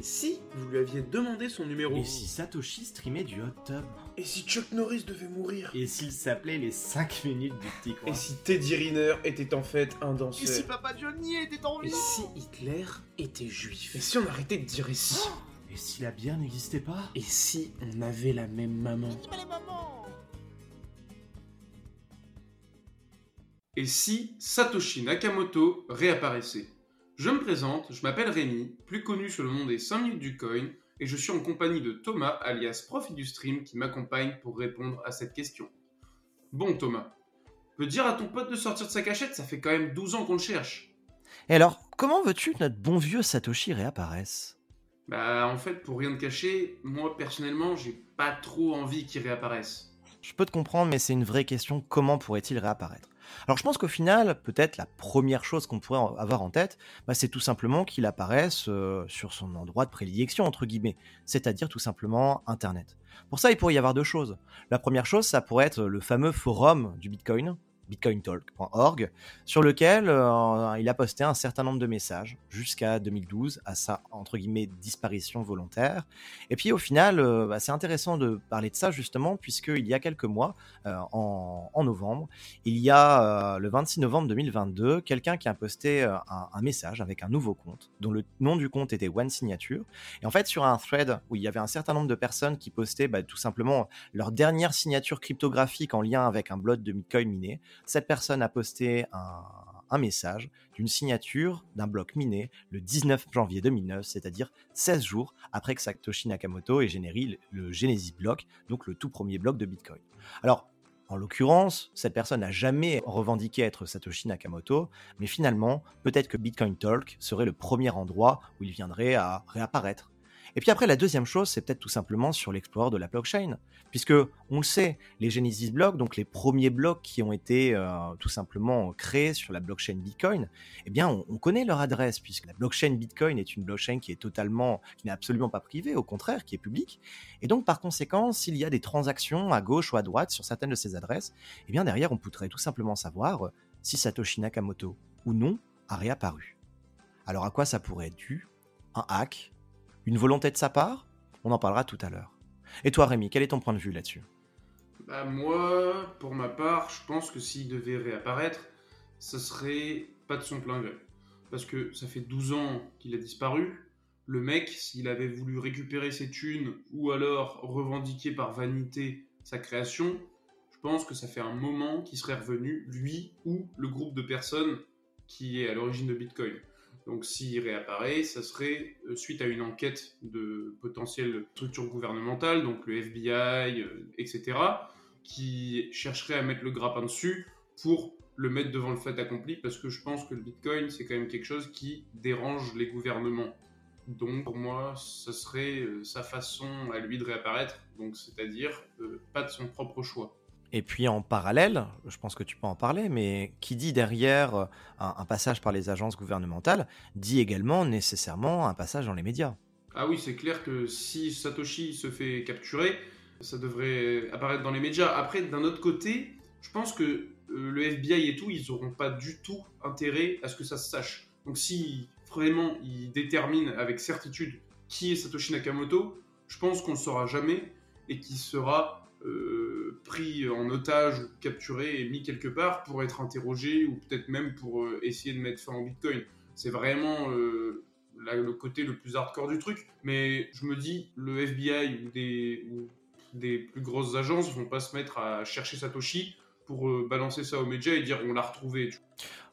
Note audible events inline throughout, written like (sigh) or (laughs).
Et si vous lui aviez demandé son numéro Et si Satoshi streamait du hot tub Et si Chuck Norris devait mourir Et s'il s'appelait les 5 minutes du petit coin Et si Teddy Riner était en fait un danseur Et si Papa Johnny était en Et vie si Hitler était juif Et si on arrêtait de dire et si Et si la bière n'existait pas Et si on avait la même maman Et si Satoshi Nakamoto réapparaissait Je me présente, je m'appelle Rémi, plus connu sous le nom des 5 minutes du coin, et je suis en compagnie de Thomas, alias Profit du Stream, qui m'accompagne pour répondre à cette question. Bon Thomas, peux dire à ton pote de sortir de sa cachette, ça fait quand même 12 ans qu'on le cherche. Et alors, comment veux-tu que notre bon vieux Satoshi réapparaisse? Bah en fait, pour rien te cacher, moi personnellement, j'ai pas trop envie qu'il réapparaisse. Je peux te comprendre, mais c'est une vraie question, comment pourrait-il réapparaître? Alors je pense qu'au final, peut-être la première chose qu'on pourrait avoir en tête, bah, c'est tout simplement qu'il apparaisse euh, sur son endroit de prédilection, entre guillemets, c'est-à-dire tout simplement Internet. Pour ça, il pourrait y avoir deux choses. La première chose, ça pourrait être le fameux forum du Bitcoin, bitcointalk.org, sur lequel euh, il a posté un certain nombre de messages jusqu'à 2012, à sa entre guillemets disparition volontaire. Et puis au final, euh, bah, c'est intéressant de parler de ça justement, puisqu'il y a quelques mois, euh, en, novembre, il y a le 26 novembre 2022, quelqu'un qui a posté un, message avec un nouveau compte, dont le nom du compte était One Signature. Et en fait, sur un thread où il y avait un certain nombre de personnes qui postaient bah, tout simplement leur dernière signature cryptographique en lien avec un bloc de Bitcoin miné, cette personne a posté un, message d'une signature d'un bloc miné le 19 janvier 2009, c'est-à-dire 16 jours après que Satoshi Nakamoto ait généré le Genesis block, donc le tout premier bloc de Bitcoin. Alors, en l'occurrence, cette personne n'a jamais revendiqué être Satoshi Nakamoto, mais finalement, peut-être que Bitcoin Talk serait le premier endroit où il viendrait à réapparaître. Et puis après, la deuxième chose, c'est peut-être tout simplement sur l'explorer de la blockchain, puisque on le sait, les Genesis blocs, donc les premiers blocs qui ont été euh, tout simplement créés sur la blockchain Bitcoin, eh bien, on, connaît leur adresse, puisque la blockchain Bitcoin est une blockchain qui est totalement, qui n'est absolument pas privée, au contraire, qui est publique. Et donc, par conséquent, s'il y a des transactions à gauche ou à droite sur certaines de ces adresses, eh bien, derrière, on pourrait tout simplement savoir euh, si Satoshi Nakamoto ou non a réapparu. Alors, à quoi ça pourrait être dû? Un hack une volonté de sa part? On en parlera tout à l'heure. Et toi Rémi, quel est ton point de vue là-dessus? Bah moi, pour ma part, je pense que s'il devait réapparaître, ce serait pas de son plein gré. Parce que ça fait 12 ans qu'il a disparu. Le mec, s'il avait voulu récupérer ses thunes ou alors revendiquer par vanité sa création, je pense que ça fait un moment qu'il serait revenu, lui ou le groupe de personnes qui est à l'origine de Bitcoin. Donc s'il réapparaît, ça serait euh, suite à une enquête de potentielles structures gouvernementales, donc le FBI, euh, etc., qui chercherait à mettre le grappin dessus pour le mettre devant le fait accompli, parce que je pense que le Bitcoin, c'est quand même quelque chose qui dérange les gouvernements. Donc pour moi, ce serait euh, sa façon à lui de réapparaître, donc c'est-à-dire pas de son propre choix. Et puis en parallèle, je pense que tu peux en parler, mais qui dit derrière euh, un, passage par les agences gouvernementales, dit également nécessairement un passage dans les médias. Ah oui, c'est clair que si Satoshi se fait capturer, ça devrait apparaître dans les médias. Après, d'un autre côté, je pense que euh, le FBI et tout, ils n'auront pas du tout intérêt à ce que ça se sache. Donc si vraiment ils déterminent avec certitude qui est Satoshi Nakamoto, je pense qu'on ne saura jamais et qu'il sera euh, pris en otage ou capturé et mis quelque part pour être interrogé ou peut-être même pour euh, essayer de mettre fin au Bitcoin. C'est vraiment euh, le côté le plus hardcore du truc. Mais je me dis, le FBI ou des, plus grosses agences vont pas se mettre à chercher Satoshi pour balancer ça aux médias et dire on l'a retrouvé.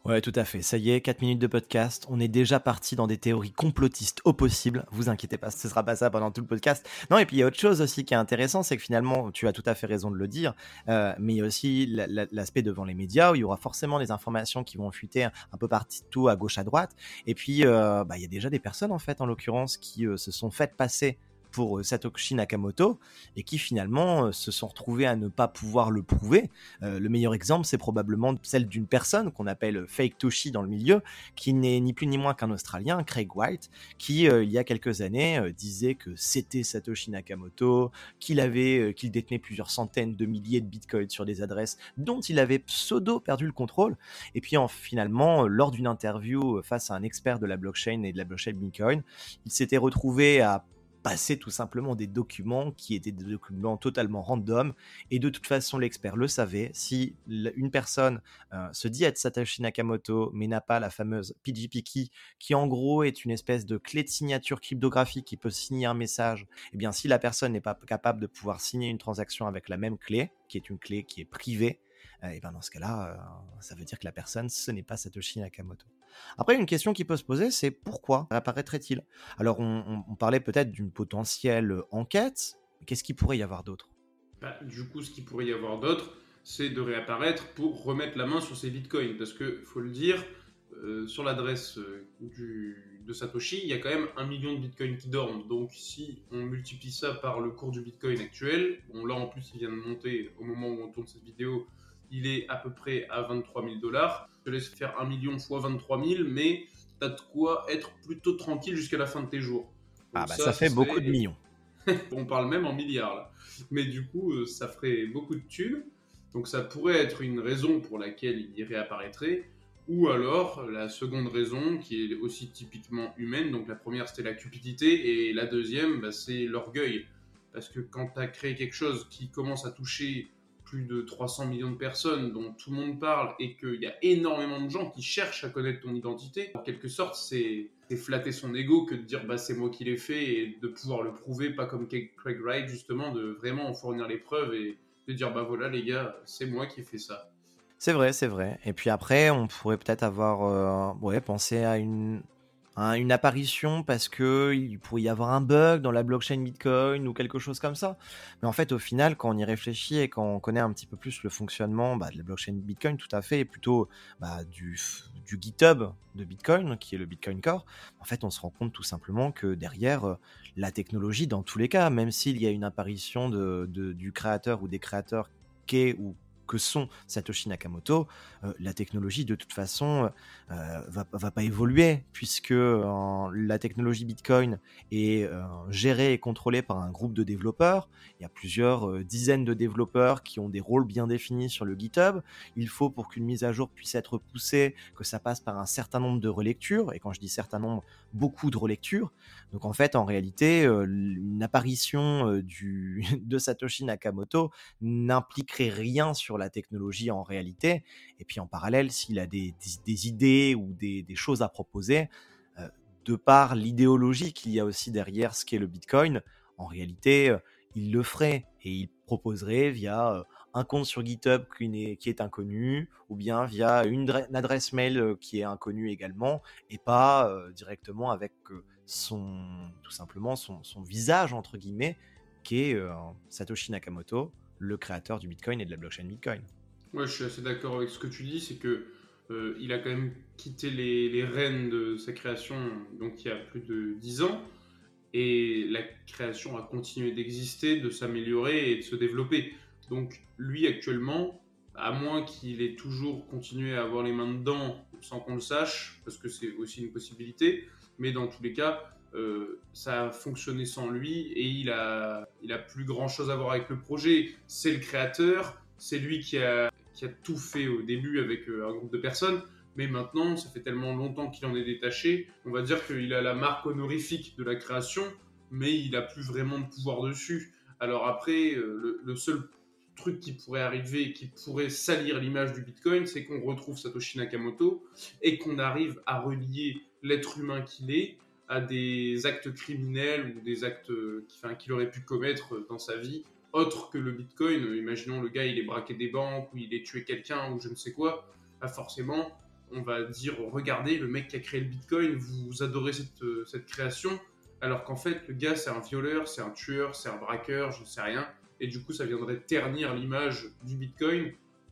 Ouais, tout à fait. Ça y est, 4 minutes de podcast. On est déjà parti dans des théories complotistes au possible. Vous inquiétez pas, ce sera pas ça pendant tout le podcast. Non, et puis il y a autre chose aussi qui est intéressant, c'est que finalement, tu as tout à fait raison de le dire, euh, mais il y a aussi l'aspect devant les médias où il y aura forcément des informations qui vont fuiter un peu partout à gauche, à droite. Et puis, euh, bah, il y a déjà des personnes, en fait, en l'occurrence, qui euh, se sont faites passer pour Satoshi Nakamoto et qui finalement se sont retrouvés à ne pas pouvoir le prouver. le meilleur exemple, c'est probablement celle d'une personne qu'on appelle Fake Toshi dans le milieu, qui n'est ni plus ni moins qu'un Australien, Craig White, qui il y a quelques années disait que c'était Satoshi Nakamoto, qu'il avait, qu'il détenait plusieurs centaines de milliers de bitcoins sur des adresses dont il avait pseudo perdu le contrôle. Et puis en, finalement, lors d'une interview face à un expert de la blockchain et de la blockchain Bitcoin, il s'était retrouvé à passer tout simplement des documents qui étaient des documents totalement random. Et de toute façon l'expert le savait. Si une personne euh, se dit être Satoshi Nakamoto mais n'a pas la fameuse PGP key qui en gros est une espèce de clé de signature cryptographique qui peut signer un message et eh bien si la personne n'est pas capable de pouvoir signer une transaction avec la même clé qui est une clé qui est privée et eh ben dans ce cas-là, euh, ça veut dire que la personne, ce n'est pas Satoshi Nakamoto. Après, une question qui peut se poser, c'est pourquoi réapparaîtrait-il Alors, on, parlait peut-être d'une potentielle enquête. Qu'est-ce qu'il pourrait y avoir d'autre? Bah, Du coup, ce qu'il pourrait y avoir d'autre, c'est de réapparaître pour remettre la main sur ces bitcoins. Parce que, faut le dire, euh, sur l'adresse euh, de Satoshi, il y a quand même un million de bitcoins qui dorment. Donc, si on multiplie ça par le cours du bitcoin actuel, là en plus, il vient de monter au moment où on tourne cette vidéo il est à peu près à 23 000 dollars. Je te laisse faire 1 million fois 23 000, mais tu as de quoi être plutôt tranquille jusqu'à la fin de tes jours. ah bah ça, fait beaucoup de millions. (laughs) On parle même en milliards là. Mais du coup, euh, ça ferait beaucoup de thunes. Donc ça pourrait être une raison pour laquelle il y réapparaîtrait. Ou alors la seconde raison, qui est aussi typiquement humaine, donc la première c'était la cupidité, et la deuxième bah, c'est l'orgueil. Parce que quand tu as créé quelque chose qui commence à toucher plus de 300 millions de personnes dont tout le monde parle et qu'il y a énormément de gens qui cherchent à connaître ton identité, en quelque sorte, c'est flatter son ego que de dire bah c'est moi qui l'ai fait et de pouvoir le prouver, pas comme Craig Wright justement, de vraiment en fournir les preuves et de dire bah voilà les gars, c'est moi qui ai fait ça. C'est vrai, c'est vrai. Et puis après, on pourrait peut-être avoir euh, ouais, pensé à une, une apparition parce que il pourrait y avoir un bug dans la blockchain Bitcoin ou quelque chose comme ça. Mais en fait, au final, quand on y réfléchit et quand on connaît un petit peu plus le fonctionnement bah, de la blockchain Bitcoin, tout à fait, et plutôt bah, du, du GitHub de Bitcoin, qui est le Bitcoin Core, en fait, on se rend compte tout simplement que derrière, euh, la technologie, dans tous les cas, même s'il y a une apparition de, du créateur ou des créateurs qu'est ou que sont Satoshi Nakamoto, euh, la technologie de toute façon euh, va, pas évoluer puisque la technologie Bitcoin est euh, gérée et contrôlée par un groupe de développeurs. Il y a plusieurs dizaines de développeurs qui ont des rôles bien définis sur le GitHub. Il faut pour qu'une mise à jour puisse être poussée que ça passe par un certain nombre de relectures et quand je dis certain nombre, beaucoup de relectures. Donc en fait, en réalité, une apparition du, (laughs) de Satoshi Nakamoto n'impliquerait rien sur la technologie en réalité. Et puis en parallèle, s'il a des, idées ou des, choses à proposer, de par l'idéologie qu'il y a aussi derrière ce qu'est le Bitcoin, en réalité, il le ferait et il proposerait via un compte sur GitHub qui est, inconnu, ou bien via une, adresse mail qui est inconnue également, et pas directement avec son, tout simplement son, visage, entre guillemets, qui est Satoshi Nakamoto, le créateur du Bitcoin et de la blockchain Bitcoin. Ouais, je suis assez d'accord avec ce que tu dis, c'est que il a quand même quitté les, les, rênes de sa création donc il y a plus de 10 ans et la création a continué d'exister, de s'améliorer et de se développer. Donc lui actuellement, à moins qu'il ait toujours continué à avoir les mains dedans sans qu'on le sache, parce que c'est aussi une possibilité, mais dans tous les cas, euh, ça a fonctionné sans lui et il a, il a plus grand chose à voir avec le projet. C'est le créateur, c'est lui qui a, qui a tout fait au début avec euh, un groupe de personnes, mais maintenant, ça fait tellement longtemps qu'il en est détaché, on va dire qu'il a la marque honorifique de la création, mais il a plus vraiment de pouvoir dessus. Alors après, euh, le seul truc qui pourrait arriver, qui pourrait salir l'image du Bitcoin, c'est qu'on retrouve Satoshi Nakamoto et qu'on arrive à relier l'être humain qu'il est à des actes criminels ou des actes qu'il aurait pu commettre dans sa vie, autre que le Bitcoin. Imaginons le gars, il est braqué des banques ou il est tué quelqu'un ou je ne sais quoi. Forcément, on va dire regardez, le mec qui a créé le Bitcoin, vous adorez cette, création, alors qu'en fait, le gars, c'est un violeur, c'est un tueur, c'est un braqueur, je ne sais rien et du coup ça viendrait ternir l'image du Bitcoin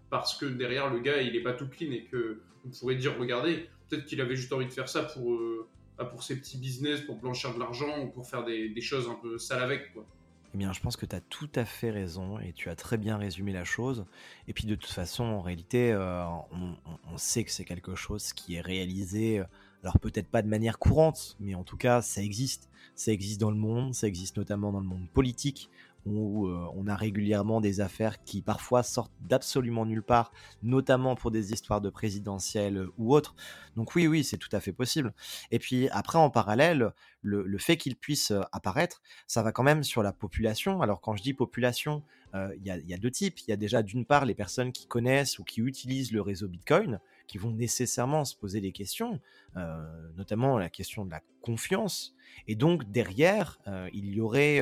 parce que derrière le gars il est pas tout clean et que on pourrait dire regardez peut-être qu'il avait juste envie de faire ça pour euh, bah, pour ses petits business, pour blanchir de l'argent ou pour faire des, choses un peu sales avec. Quoi. Eh bien, je pense que tu as tout à fait raison et tu as très bien résumé la chose. Et puis, de toute façon, en réalité, euh, on, on, sait que c'est quelque chose qui est réalisé, euh, alors peut-être pas de manière courante, mais en tout cas, ça existe. Ça existe dans le monde, ça existe notamment dans le monde politique, où euh, on a régulièrement des affaires qui parfois sortent d'absolument nulle part, notamment pour des histoires de présidentielles ou autres. Donc oui, oui, c'est tout à fait possible. Et puis après, en parallèle, le, fait qu'il puisse euh, apparaître, ça va quand même sur la population. Alors quand je dis population, euh, il y, a deux types. Il y a déjà d'une part les personnes qui connaissent ou qui utilisent le réseau Bitcoin, qui vont nécessairement se poser des questions, notamment la question de la confiance. Et donc derrière, il y aurait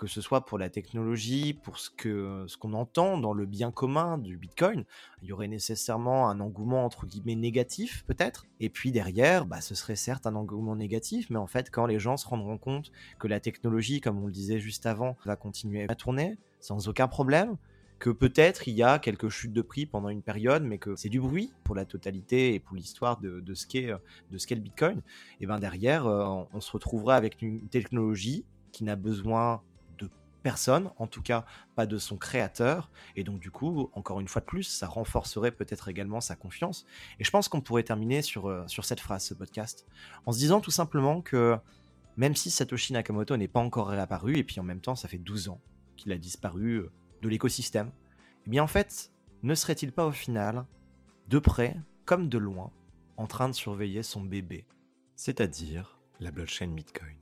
que ce soit pour la technologie, pour ce que ce qu'on entend dans le bien commun du Bitcoin, il y aurait nécessairement un engouement entre guillemets négatif peut-être. Et puis derrière, bah, ce serait certes un engouement négatif, mais en fait quand les gens se rendront compte que la technologie, comme on le disait juste avant, va continuer à tourner sans aucun problème, que peut-être il y a quelques chutes de prix pendant une période, mais que c'est du bruit pour la totalité et pour l'histoire de, de, ce qu'est le Bitcoin, et ben derrière, euh, on se retrouvera avec une technologie qui n'a besoin personne, en tout cas pas de son créateur, et donc du coup, encore une fois de plus, ça renforcerait peut-être également sa confiance. Et je pense qu'on pourrait terminer sur, euh, sur cette phrase, ce podcast, en se disant tout simplement que même si Satoshi Nakamoto n'est pas encore réapparu, et puis en même temps ça fait 12 ans qu'il a disparu euh, de l'écosystème, eh bien en fait, ne serait-il pas au final, de près comme de loin, en train de surveiller son bébé, c'est-à-dire la blockchain Bitcoin?